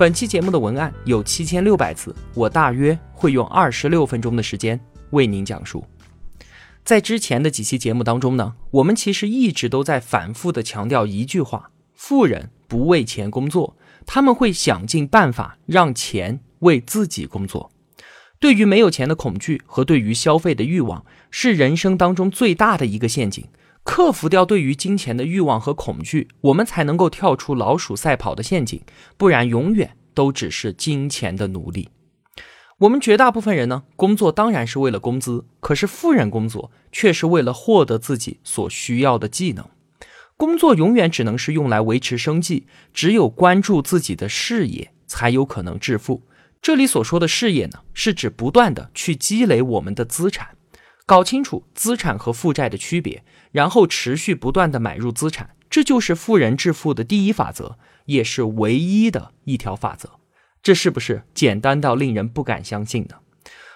本期节目的文案有七千六百字，我大约会用二十六分钟的时间为您讲述。在之前的几期节目当中呢，我们其实一直都在反复的强调一句话：富人不为钱工作，他们会想尽办法让钱为自己工作。对于没有钱的恐惧和对于消费的欲望，是人生当中最大的一个陷阱。克服掉对于金钱的欲望和恐惧，我们才能够跳出老鼠赛跑的陷阱，不然永远都只是金钱的奴隶。我们绝大部分人呢，工作当然是为了工资，可是富人工作却是为了获得自己所需要的技能。工作永远只能是用来维持生计，只有关注自己的事业，才有可能致富。这里所说的事业呢，是指不断的去积累我们的资产。搞清楚资产和负债的区别，然后持续不断的买入资产，这就是富人致富的第一法则，也是唯一的一条法则。这是不是简单到令人不敢相信呢？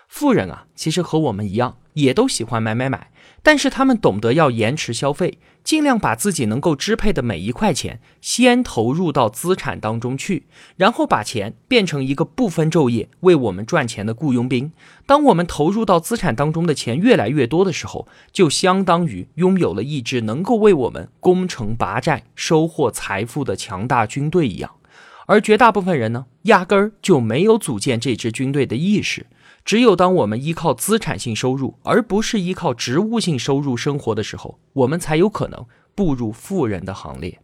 富人啊，其实和我们一样，也都喜欢买买买。但是他们懂得要延迟消费，尽量把自己能够支配的每一块钱先投入到资产当中去，然后把钱变成一个不分昼夜为我们赚钱的雇佣兵。当我们投入到资产当中的钱越来越多的时候，就相当于拥有了一支能够为我们攻城拔寨、收获财富的强大军队一样。而绝大部分人呢，压根儿就没有组建这支军队的意识。只有当我们依靠资产性收入，而不是依靠职务性收入生活的时候，我们才有可能步入富人的行列。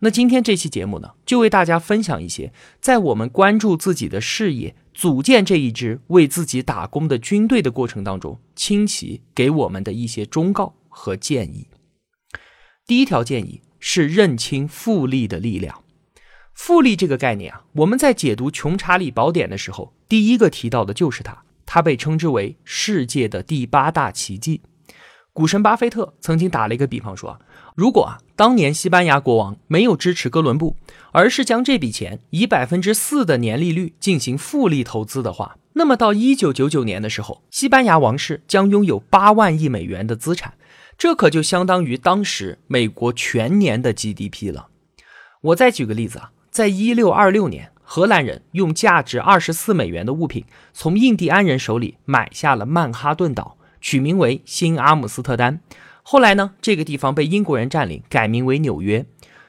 那今天这期节目呢，就为大家分享一些在我们关注自己的事业、组建这一支为自己打工的军队的过程当中，清奇给我们的一些忠告和建议。第一条建议是认清复利的力量。复利这个概念啊，我们在解读《穷查理宝典》的时候，第一个提到的就是它。它被称之为世界的第八大奇迹。股神巴菲特曾经打了一个比方说啊，如果啊当年西班牙国王没有支持哥伦布，而是将这笔钱以百分之四的年利率进行复利投资的话，那么到一九九九年的时候，西班牙王室将拥有八万亿美元的资产，这可就相当于当时美国全年的 GDP 了。我再举个例子啊。在一六二六年，荷兰人用价值二十四美元的物品从印第安人手里买下了曼哈顿岛，取名为新阿姆斯特丹。后来呢，这个地方被英国人占领，改名为纽约。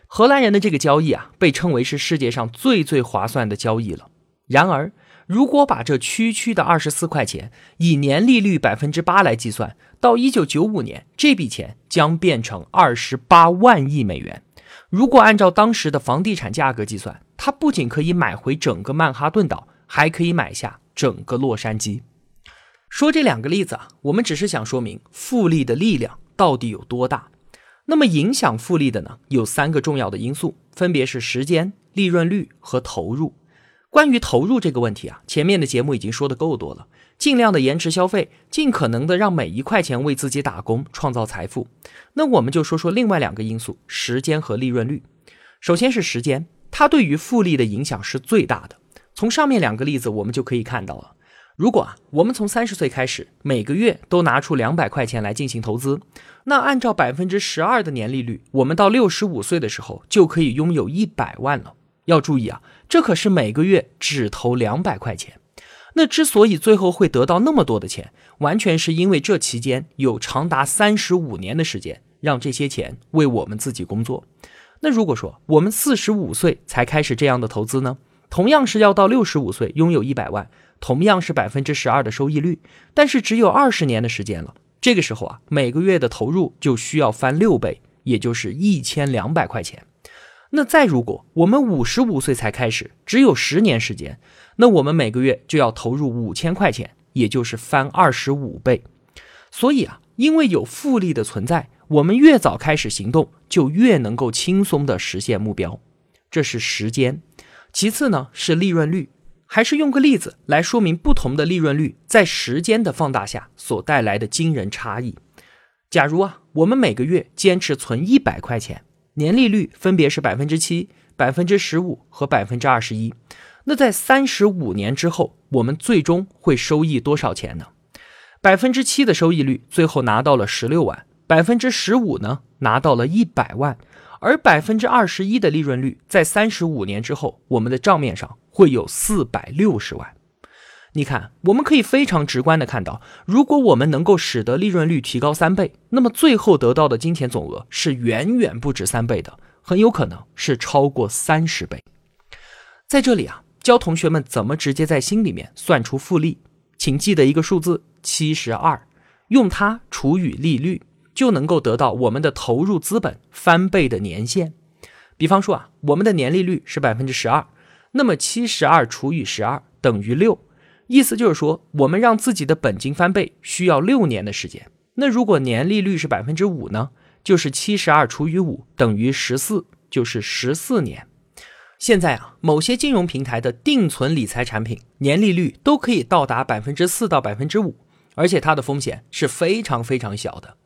荷兰人的这个交易啊，被称为是世界上最最划算的交易了。然而，如果把这区区的二十四块钱以年利率百分之八来计算，到一九九五年，这笔钱将变成二十八万亿美元。如果按照当时的房地产价格计算，它不仅可以买回整个曼哈顿岛，还可以买下整个洛杉矶。说这两个例子啊，我们只是想说明复利的力量到底有多大。那么影响复利的呢，有三个重要的因素，分别是时间、利润率和投入。关于投入这个问题啊，前面的节目已经说的够多了。尽量的延迟消费，尽可能的让每一块钱为自己打工，创造财富。那我们就说说另外两个因素：时间和利润率。首先是时间，它对于复利的影响是最大的。从上面两个例子我们就可以看到了。如果啊，我们从三十岁开始，每个月都拿出两百块钱来进行投资，那按照百分之十二的年利率，我们到六十五岁的时候就可以拥有一百万了。要注意啊，这可是每个月只投两百块钱。那之所以最后会得到那么多的钱，完全是因为这期间有长达三十五年的时间让这些钱为我们自己工作。那如果说我们四十五岁才开始这样的投资呢？同样是要到六十五岁拥有一百万，同样是百分之十二的收益率，但是只有二十年的时间了。这个时候啊，每个月的投入就需要翻六倍，也就是一千两百块钱。那再如果我们五十五岁才开始，只有十年时间，那我们每个月就要投入五千块钱，也就是翻二十五倍。所以啊，因为有复利的存在，我们越早开始行动，就越能够轻松的实现目标。这是时间。其次呢是利润率。还是用个例子来说明不同的利润率在时间的放大下所带来的惊人差异。假如啊，我们每个月坚持存一百块钱，年利率分别是百分之七、百分之十五和百分之二十一，那在三十五年之后，我们最终会收益多少钱呢？百分之七的收益率，最后拿到了十六万；百分之十五呢，拿到了一百万。而百分之二十一的利润率，在三十五年之后，我们的账面上会有四百六十万。你看，我们可以非常直观的看到，如果我们能够使得利润率提高三倍，那么最后得到的金钱总额是远远不止三倍的，很有可能是超过三十倍。在这里啊，教同学们怎么直接在心里面算出复利，请记得一个数字七十二，用它除以利率。就能够得到我们的投入资本翻倍的年限。比方说啊，我们的年利率是百分之十二，那么七十二除以十二等于六，意思就是说，我们让自己的本金翻倍需要六年的时间。那如果年利率是百分之五呢？就是七十二除以五等于十四，就是十四年。现在啊，某些金融平台的定存理财产品年利率都可以到达百分之四到百分之五，而且它的风险是非常非常小的。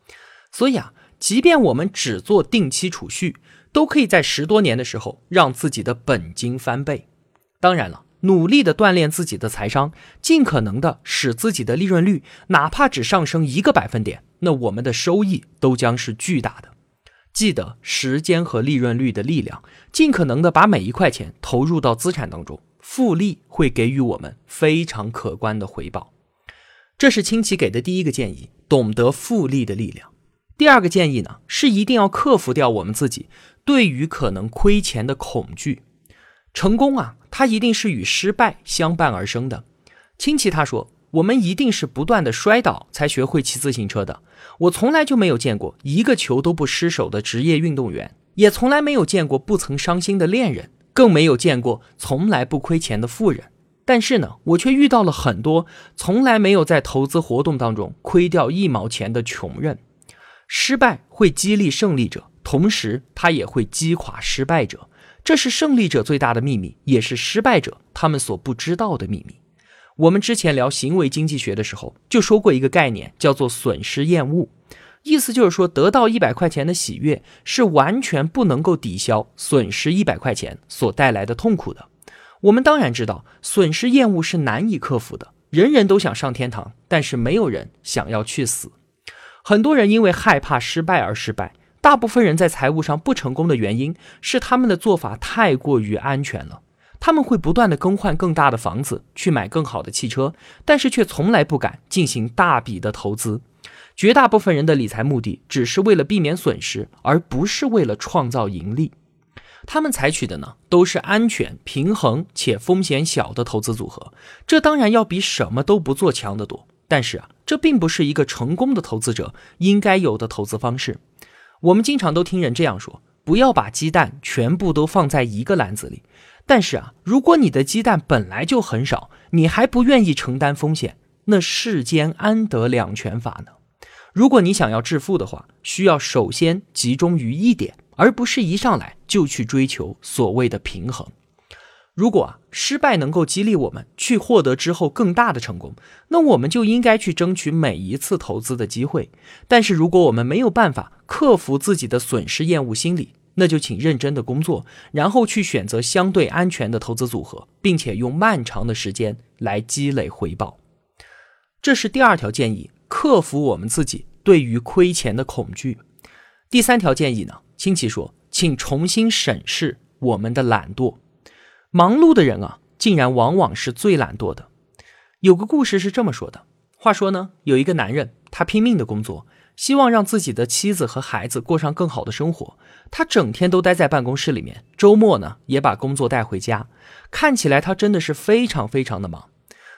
所以啊，即便我们只做定期储蓄，都可以在十多年的时候让自己的本金翻倍。当然了，努力的锻炼自己的财商，尽可能的使自己的利润率哪怕只上升一个百分点，那我们的收益都将是巨大的。记得时间和利润率的力量，尽可能的把每一块钱投入到资产当中，复利会给予我们非常可观的回报。这是清奇给的第一个建议：懂得复利的力量。第二个建议呢，是一定要克服掉我们自己对于可能亏钱的恐惧。成功啊，它一定是与失败相伴而生的。亲戚他说，我们一定是不断的摔倒才学会骑自行车的。我从来就没有见过一个球都不失手的职业运动员，也从来没有见过不曾伤心的恋人，更没有见过从来不亏钱的富人。但是呢，我却遇到了很多从来没有在投资活动当中亏掉一毛钱的穷人。失败会激励胜利者，同时它也会击垮失败者。这是胜利者最大的秘密，也是失败者他们所不知道的秘密。我们之前聊行为经济学的时候就说过一个概念，叫做损失厌恶。意思就是说，得到一百块钱的喜悦是完全不能够抵消损失一百块钱所带来的痛苦的。我们当然知道，损失厌恶是难以克服的。人人都想上天堂，但是没有人想要去死。很多人因为害怕失败而失败，大部分人在财务上不成功的原因是他们的做法太过于安全了。他们会不断的更换更大的房子，去买更好的汽车，但是却从来不敢进行大笔的投资。绝大部分人的理财目的只是为了避免损失，而不是为了创造盈利。他们采取的呢，都是安全、平衡且风险小的投资组合。这当然要比什么都不做强得多。但是啊，这并不是一个成功的投资者应该有的投资方式。我们经常都听人这样说：不要把鸡蛋全部都放在一个篮子里。但是啊，如果你的鸡蛋本来就很少，你还不愿意承担风险，那世间安得两全法呢？如果你想要致富的话，需要首先集中于一点，而不是一上来就去追求所谓的平衡。如果啊失败能够激励我们去获得之后更大的成功，那我们就应该去争取每一次投资的机会。但是如果我们没有办法克服自己的损失厌恶心理，那就请认真的工作，然后去选择相对安全的投资组合，并且用漫长的时间来积累回报。这是第二条建议，克服我们自己对于亏钱的恐惧。第三条建议呢，亲戚说，请重新审视我们的懒惰。忙碌的人啊，竟然往往是最懒惰的。有个故事是这么说的：话说呢，有一个男人，他拼命的工作，希望让自己的妻子和孩子过上更好的生活。他整天都待在办公室里面，周末呢也把工作带回家。看起来他真的是非常非常的忙。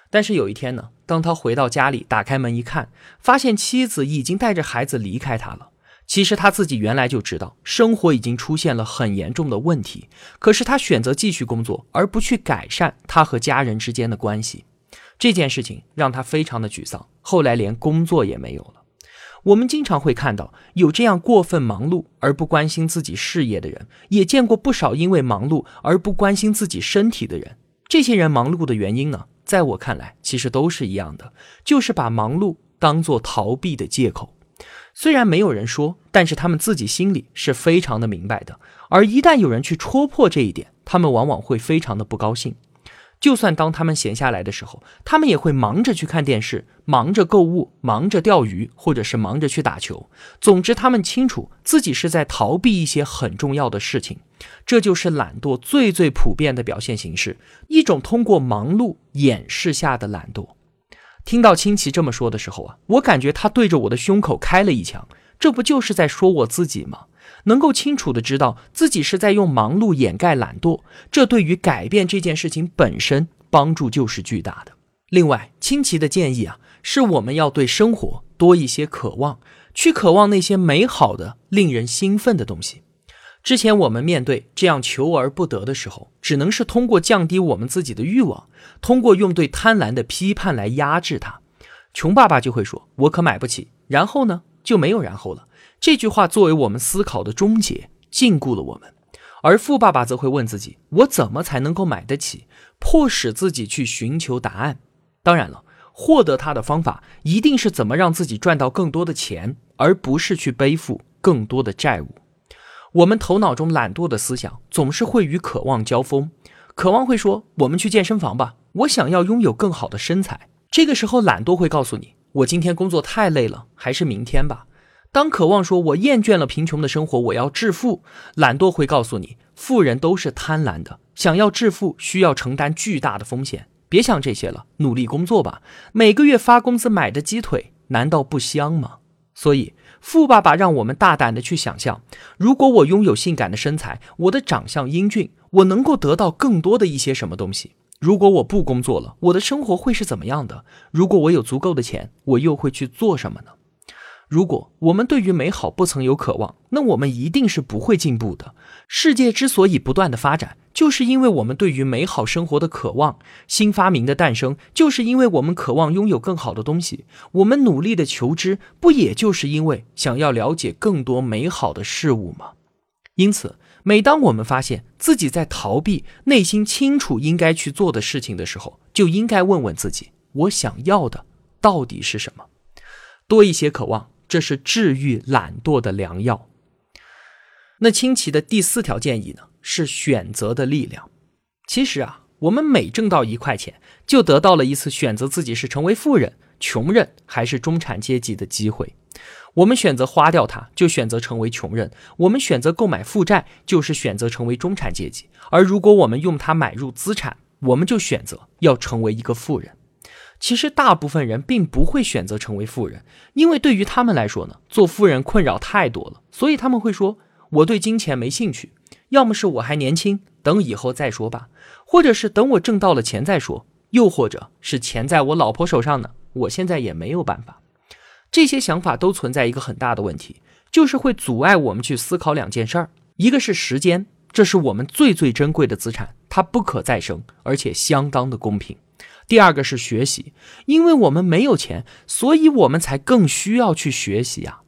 但是有一天呢，当他回到家里，打开门一看，发现妻子已经带着孩子离开他了。其实他自己原来就知道生活已经出现了很严重的问题，可是他选择继续工作，而不去改善他和家人之间的关系。这件事情让他非常的沮丧，后来连工作也没有了。我们经常会看到有这样过分忙碌而不关心自己事业的人，也见过不少因为忙碌而不关心自己身体的人。这些人忙碌的原因呢，在我看来，其实都是一样的，就是把忙碌当做逃避的借口。虽然没有人说，但是他们自己心里是非常的明白的。而一旦有人去戳破这一点，他们往往会非常的不高兴。就算当他们闲下来的时候，他们也会忙着去看电视，忙着购物，忙着钓鱼，或者是忙着去打球。总之，他们清楚自己是在逃避一些很重要的事情。这就是懒惰最最普遍的表现形式，一种通过忙碌掩饰下的懒惰。听到清奇这么说的时候啊，我感觉他对着我的胸口开了一枪。这不就是在说我自己吗？能够清楚的知道自己是在用忙碌掩盖懒惰，这对于改变这件事情本身帮助就是巨大的。另外，清奇的建议啊，是我们要对生活多一些渴望，去渴望那些美好的、令人兴奋的东西。之前我们面对这样求而不得的时候，只能是通过降低我们自己的欲望，通过用对贪婪的批判来压制它。穷爸爸就会说：“我可买不起。”然后呢，就没有然后了。这句话作为我们思考的终结，禁锢了我们；而富爸爸则会问自己：我怎么才能够买得起？迫使自己去寻求答案。当然了，获得它的方法一定是怎么让自己赚到更多的钱，而不是去背负更多的债务。我们头脑中懒惰的思想总是会与渴望交锋，渴望会说：我们去健身房吧，我想要拥有更好的身材。这个时候，懒惰会告诉你：我今天工作太累了，还是明天吧。当渴望说“我厌倦了贫穷的生活，我要致富”，懒惰会告诉你，富人都是贪婪的，想要致富需要承担巨大的风险，别想这些了，努力工作吧。每个月发工资买的鸡腿，难道不香吗？所以，富爸爸让我们大胆的去想象，如果我拥有性感的身材，我的长相英俊，我能够得到更多的一些什么东西？如果我不工作了，我的生活会是怎么样的？如果我有足够的钱，我又会去做什么呢？如果我们对于美好不曾有渴望，那我们一定是不会进步的。世界之所以不断的发展，就是因为我们对于美好生活的渴望。新发明的诞生，就是因为我们渴望拥有更好的东西。我们努力的求知，不也就是因为想要了解更多美好的事物吗？因此，每当我们发现自己在逃避内心清楚应该去做的事情的时候，就应该问问自己：我想要的到底是什么？多一些渴望。这是治愈懒惰的良药。那清奇的第四条建议呢？是选择的力量。其实啊，我们每挣到一块钱，就得到了一次选择自己是成为富人、穷人还是中产阶级的机会。我们选择花掉它，就选择成为穷人；我们选择购买负债，就是选择成为中产阶级。而如果我们用它买入资产，我们就选择要成为一个富人。其实大部分人并不会选择成为富人，因为对于他们来说呢，做富人困扰太多了，所以他们会说：“我对金钱没兴趣，要么是我还年轻，等以后再说吧，或者是等我挣到了钱再说，又或者是钱在我老婆手上呢，我现在也没有办法。”这些想法都存在一个很大的问题，就是会阻碍我们去思考两件事儿：一个是时间，这是我们最最珍贵的资产，它不可再生，而且相当的公平。第二个是学习，因为我们没有钱，所以我们才更需要去学习啊。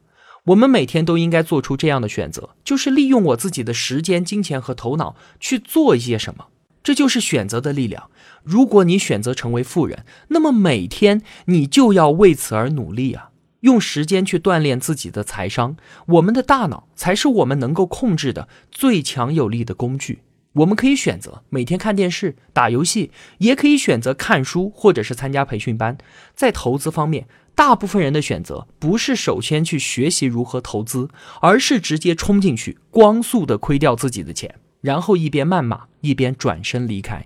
我们每天都应该做出这样的选择，就是利用我自己的时间、金钱和头脑去做一些什么。这就是选择的力量。如果你选择成为富人，那么每天你就要为此而努力啊，用时间去锻炼自己的财商。我们的大脑才是我们能够控制的最强有力的工具。我们可以选择每天看电视、打游戏，也可以选择看书，或者是参加培训班。在投资方面，大部分人的选择不是首先去学习如何投资，而是直接冲进去，光速的亏掉自己的钱，然后一边谩骂一边转身离开。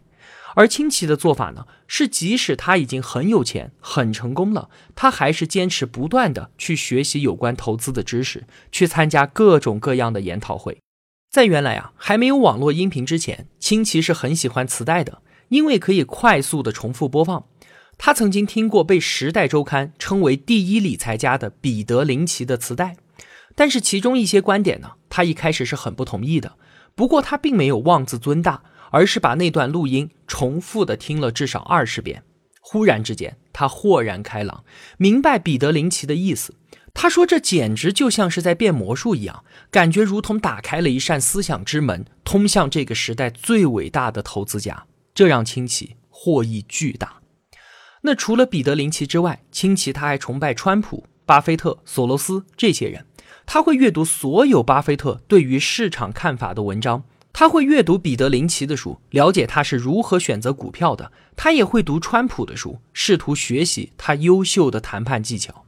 而清奇的做法呢，是即使他已经很有钱、很成功了，他还是坚持不断的去学习有关投资的知识，去参加各种各样的研讨会。在原来啊还没有网络音频之前，清奇是很喜欢磁带的，因为可以快速的重复播放。他曾经听过被《时代周刊》称为第一理财家的彼得林奇的磁带，但是其中一些观点呢，他一开始是很不同意的。不过他并没有妄自尊大，而是把那段录音重复的听了至少二十遍。忽然之间，他豁然开朗，明白彼得林奇的意思。他说：“这简直就像是在变魔术一样，感觉如同打开了一扇思想之门，通向这个时代最伟大的投资家。”这让清奇获益巨大。那除了彼得林奇之外，清奇他还崇拜川普、巴菲特、索罗斯这些人。他会阅读所有巴菲特对于市场看法的文章，他会阅读彼得林奇的书，了解他是如何选择股票的。他也会读川普的书，试图学习他优秀的谈判技巧。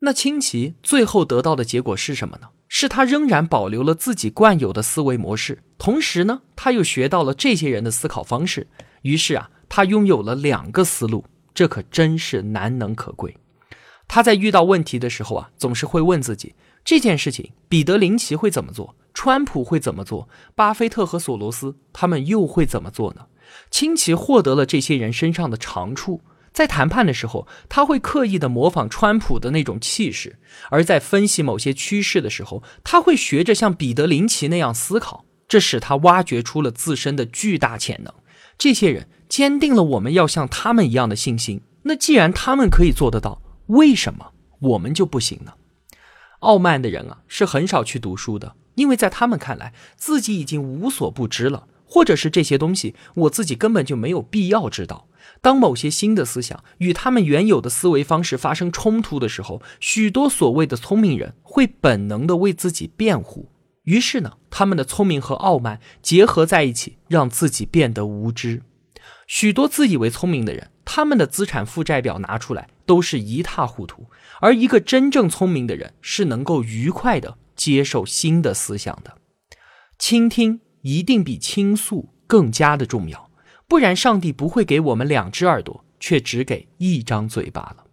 那清奇最后得到的结果是什么呢？是他仍然保留了自己惯有的思维模式，同时呢，他又学到了这些人的思考方式。于是啊，他拥有了两个思路，这可真是难能可贵。他在遇到问题的时候啊，总是会问自己：这件事情，彼得林奇会怎么做？川普会怎么做？巴菲特和索罗斯他们又会怎么做呢？清奇获得了这些人身上的长处。在谈判的时候，他会刻意的模仿川普的那种气势；而在分析某些趋势的时候，他会学着像彼得林奇那样思考。这使他挖掘出了自身的巨大潜能。这些人坚定了我们要像他们一样的信心。那既然他们可以做得到，为什么我们就不行呢？傲慢的人啊，是很少去读书的，因为在他们看来，自己已经无所不知了，或者是这些东西我自己根本就没有必要知道。当某些新的思想与他们原有的思维方式发生冲突的时候，许多所谓的聪明人会本能的为自己辩护。于是呢，他们的聪明和傲慢结合在一起，让自己变得无知。许多自以为聪明的人，他们的资产负债表拿出来都是一塌糊涂。而一个真正聪明的人，是能够愉快的接受新的思想的。倾听一定比倾诉更加的重要。不然，上帝不会给我们两只耳朵，却只给一张嘴巴了。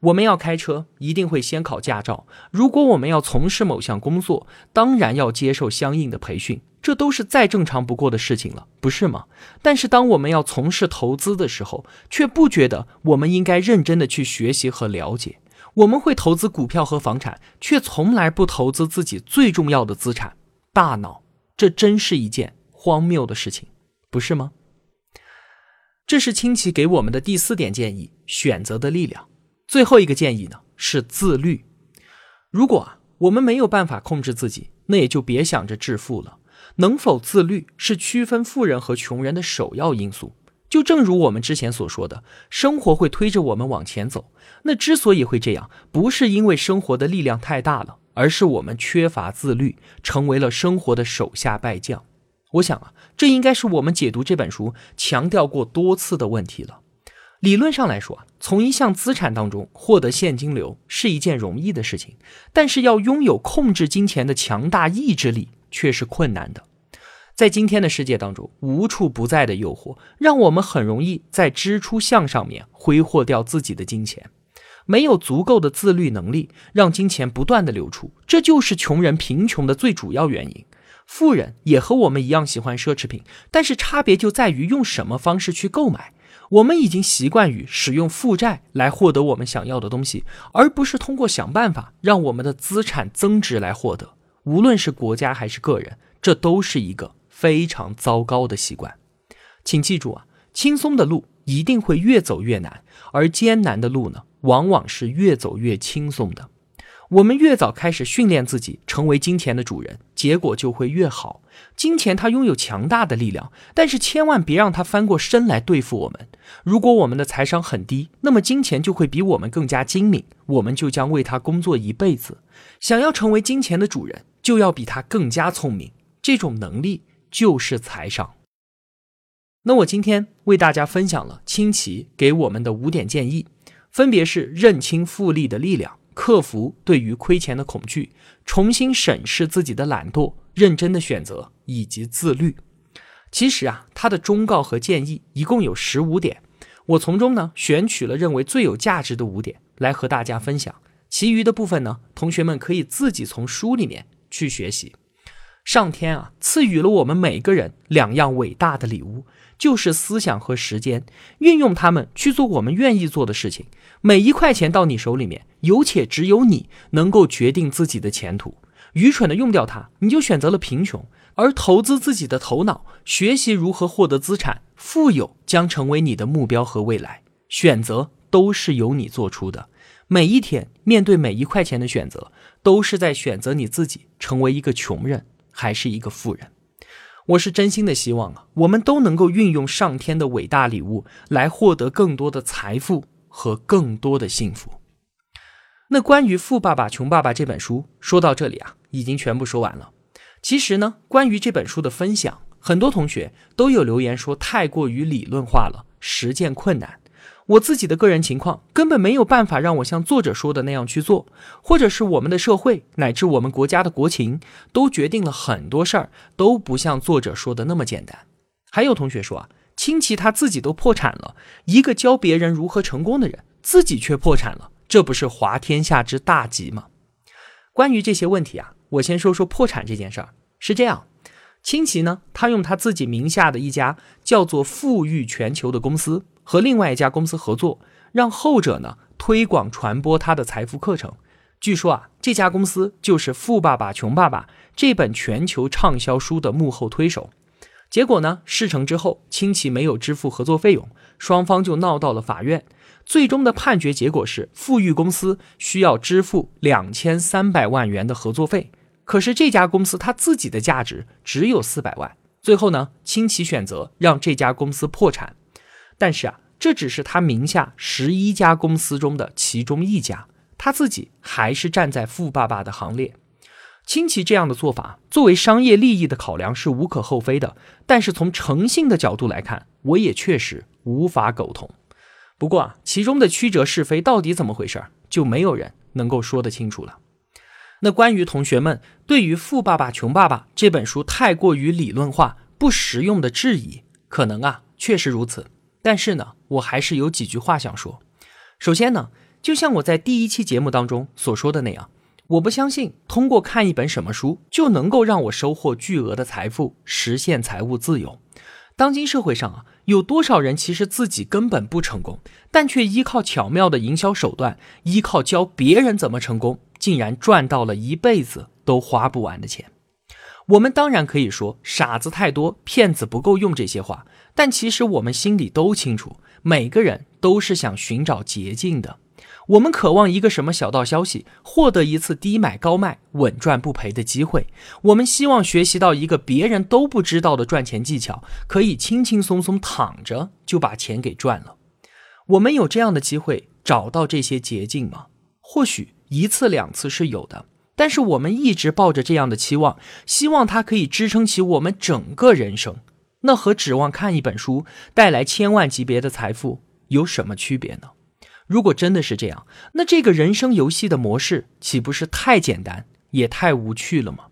我们要开车，一定会先考驾照；如果我们要从事某项工作，当然要接受相应的培训，这都是再正常不过的事情了，不是吗？但是，当我们要从事投资的时候，却不觉得我们应该认真的去学习和了解。我们会投资股票和房产，却从来不投资自己最重要的资产——大脑。这真是一件荒谬的事情，不是吗？这是清奇给我们的第四点建议：选择的力量。最后一个建议呢是自律。如果啊我们没有办法控制自己，那也就别想着致富了。能否自律是区分富人和穷人的首要因素。就正如我们之前所说的，生活会推着我们往前走。那之所以会这样，不是因为生活的力量太大了，而是我们缺乏自律，成为了生活的手下败将。我想啊，这应该是我们解读这本书强调过多次的问题了。理论上来说啊，从一项资产当中获得现金流是一件容易的事情，但是要拥有控制金钱的强大意志力却是困难的。在今天的世界当中，无处不在的诱惑让我们很容易在支出项上面挥霍掉自己的金钱，没有足够的自律能力，让金钱不断的流出，这就是穷人贫穷的最主要原因。富人也和我们一样喜欢奢侈品，但是差别就在于用什么方式去购买。我们已经习惯于使用负债来获得我们想要的东西，而不是通过想办法让我们的资产增值来获得。无论是国家还是个人，这都是一个非常糟糕的习惯。请记住啊，轻松的路一定会越走越难，而艰难的路呢，往往是越走越轻松的。我们越早开始训练自己成为金钱的主人，结果就会越好。金钱它拥有强大的力量，但是千万别让它翻过身来对付我们。如果我们的财商很低，那么金钱就会比我们更加精明，我们就将为它工作一辈子。想要成为金钱的主人，就要比它更加聪明。这种能力就是财商。那我今天为大家分享了清奇给我们的五点建议，分别是认清复利的力量。克服对于亏钱的恐惧，重新审视自己的懒惰，认真的选择以及自律。其实啊，他的忠告和建议一共有十五点，我从中呢选取了认为最有价值的五点来和大家分享。其余的部分呢，同学们可以自己从书里面去学习。上天啊，赐予了我们每个人两样伟大的礼物。就是思想和时间，运用它们去做我们愿意做的事情。每一块钱到你手里面，有且只有你能够决定自己的前途。愚蠢的用掉它，你就选择了贫穷；而投资自己的头脑，学习如何获得资产，富有将成为你的目标和未来。选择都是由你做出的。每一天面对每一块钱的选择，都是在选择你自己成为一个穷人还是一个富人。我是真心的希望啊，我们都能够运用上天的伟大礼物来获得更多的财富和更多的幸福。那关于《富爸爸穷爸爸》这本书说到这里啊，已经全部说完了。其实呢，关于这本书的分享，很多同学都有留言说太过于理论化了，实践困难。我自己的个人情况根本没有办法让我像作者说的那样去做，或者是我们的社会乃至我们国家的国情都决定了很多事儿都不像作者说的那么简单。还有同学说啊，亲戚他自己都破产了，一个教别人如何成功的人，自己却破产了。这不是滑天下之大稽吗？关于这些问题啊，我先说说破产这件事儿。是这样，清奇呢，他用他自己名下的一家叫做“富裕全球”的公司，和另外一家公司合作，让后者呢推广传播他的财富课程。据说啊，这家公司就是《富爸爸穷爸爸》这本全球畅销书的幕后推手。结果呢，事成之后，清奇没有支付合作费用，双方就闹到了法院。最终的判决结果是，富裕公司需要支付两千三百万元的合作费。可是这家公司它自己的价值只有四百万。最后呢，清奇选择让这家公司破产。但是啊，这只是他名下十一家公司中的其中一家，他自己还是站在富爸爸的行列。清奇这样的做法，作为商业利益的考量是无可厚非的。但是从诚信的角度来看，我也确实无法苟同。不过啊，其中的曲折是非到底怎么回事，就没有人能够说得清楚了。那关于同学们对于《富爸爸穷爸爸》这本书太过于理论化、不实用的质疑，可能啊确实如此。但是呢，我还是有几句话想说。首先呢，就像我在第一期节目当中所说的那样，我不相信通过看一本什么书就能够让我收获巨额的财富，实现财务自由。当今社会上啊，有多少人其实自己根本不成功，但却依靠巧妙的营销手段，依靠教别人怎么成功，竟然赚到了一辈子都花不完的钱？我们当然可以说“傻子太多，骗子不够用”这些话，但其实我们心里都清楚，每个人都是想寻找捷径的。我们渴望一个什么小道消息，获得一次低买高卖、稳赚不赔的机会。我们希望学习到一个别人都不知道的赚钱技巧，可以轻轻松松躺着就把钱给赚了。我们有这样的机会找到这些捷径吗？或许一次两次是有的，但是我们一直抱着这样的期望，希望它可以支撑起我们整个人生。那和指望看一本书带来千万级别的财富有什么区别呢？如果真的是这样，那这个人生游戏的模式岂不是太简单也太无趣了吗？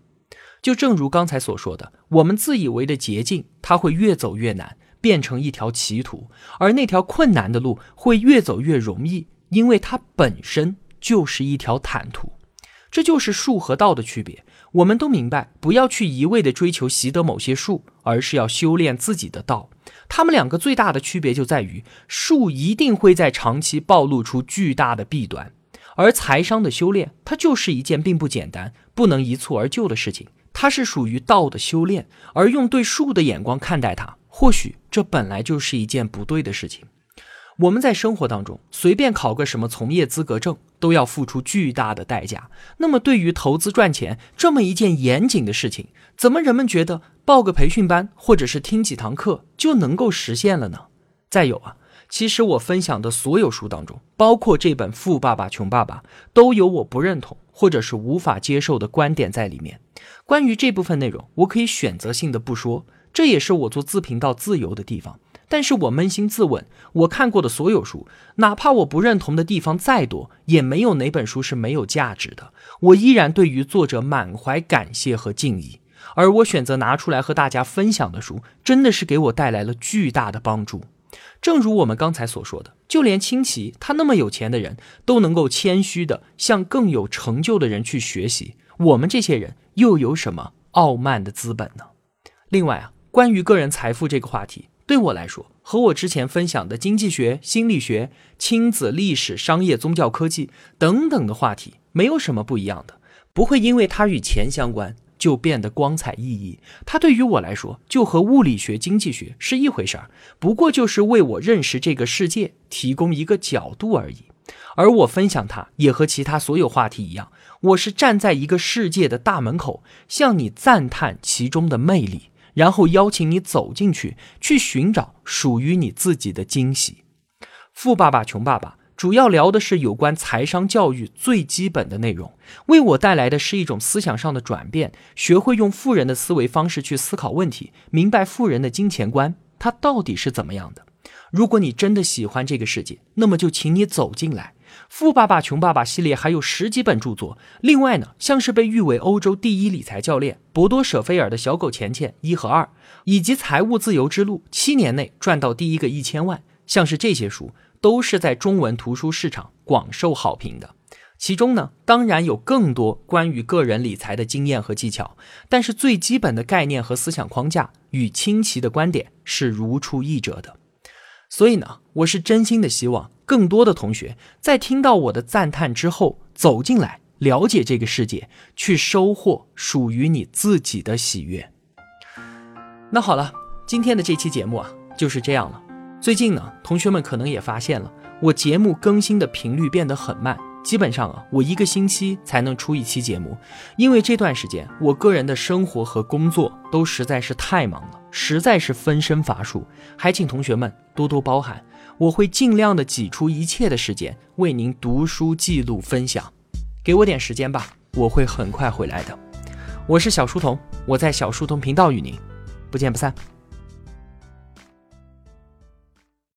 就正如刚才所说的，我们自以为的捷径，它会越走越难，变成一条歧途；而那条困难的路会越走越容易，因为它本身就是一条坦途。这就是术和道的区别。我们都明白，不要去一味的追求习得某些术，而是要修炼自己的道。他们两个最大的区别就在于，术一定会在长期暴露出巨大的弊端，而财商的修炼，它就是一件并不简单、不能一蹴而就的事情。它是属于道的修炼，而用对术的眼光看待它，或许这本来就是一件不对的事情。我们在生活当中随便考个什么从业资格证，都要付出巨大的代价。那么，对于投资赚钱这么一件严谨的事情，怎么人们觉得报个培训班或者是听几堂课就能够实现了呢？再有啊，其实我分享的所有书当中，包括这本《富爸爸穷爸爸》，都有我不认同或者是无法接受的观点在里面。关于这部分内容，我可以选择性的不说，这也是我做自频道自由的地方。但是我扪心自问，我看过的所有书，哪怕我不认同的地方再多，也没有哪本书是没有价值的。我依然对于作者满怀感谢和敬意。而我选择拿出来和大家分享的书，真的是给我带来了巨大的帮助。正如我们刚才所说的，就连清奇他那么有钱的人，都能够谦虚的向更有成就的人去学习，我们这些人又有什么傲慢的资本呢？另外啊，关于个人财富这个话题。对我来说，和我之前分享的经济学、心理学、亲子、历史、商业、宗教、科技等等的话题没有什么不一样的，不会因为它与钱相关就变得光彩熠熠。它对于我来说，就和物理学、经济学是一回事儿，不过就是为我认识这个世界提供一个角度而已。而我分享它，也和其他所有话题一样，我是站在一个世界的大门口，向你赞叹其中的魅力。然后邀请你走进去，去寻找属于你自己的惊喜。富爸爸穷爸爸主要聊的是有关财商教育最基本的内容，为我带来的是一种思想上的转变，学会用富人的思维方式去思考问题，明白富人的金钱观，它到底是怎么样的。如果你真的喜欢这个世界，那么就请你走进来。富爸爸穷爸爸系列还有十几本著作，另外呢，像是被誉为欧洲第一理财教练博多舍菲尔的小狗钱钱一和二，以及财务自由之路七年内赚到第一个一千万，像是这些书。都是在中文图书市场广受好评的，其中呢，当然有更多关于个人理财的经验和技巧，但是最基本的概念和思想框架与清奇的观点是如出一辙的。所以呢，我是真心的希望更多的同学在听到我的赞叹之后，走进来了解这个世界，去收获属于你自己的喜悦。那好了，今天的这期节目啊，就是这样了。最近呢，同学们可能也发现了，我节目更新的频率变得很慢，基本上啊，我一个星期才能出一期节目。因为这段时间我个人的生活和工作都实在是太忙了，实在是分身乏术，还请同学们多多包涵。我会尽量的挤出一切的时间为您读书记录分享，给我点时间吧，我会很快回来的。我是小书童，我在小书童频道与您不见不散。